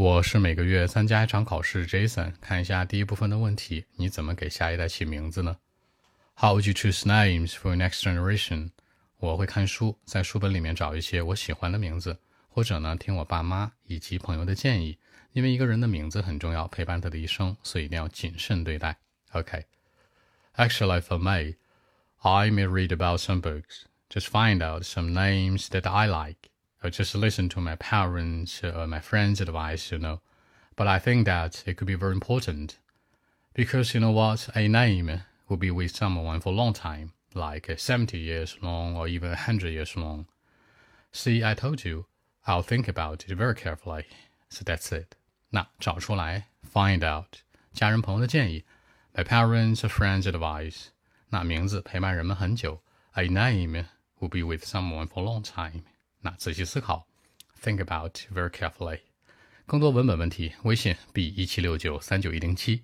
我是每个月参加一场考试，Jason。看一下第一部分的问题，你怎么给下一代起名字呢？How would you choose names for next generation？我会看书，在书本里面找一些我喜欢的名字，或者呢听我爸妈以及朋友的建议。因为一个人的名字很重要，陪伴他的一生，所以一定要谨慎对待。OK。Actually, for me, I may read about some books, just find out some names that I like. or just listen to my parents or my friends' advice, you know. But I think that it could be very important because you know what, a name will be with someone for a long time, like 70 years long or even 100 years long. See, I told you, I'll think about it very carefully. So that's it. 那找出来，find out，家人朋友的建议，my parents or friends' advice。那名字陪伴人们很久，a name will be with someone for a long time。 那仔细思考，think about very carefully。更多文本问题，微信 b 一七六九三九一零七。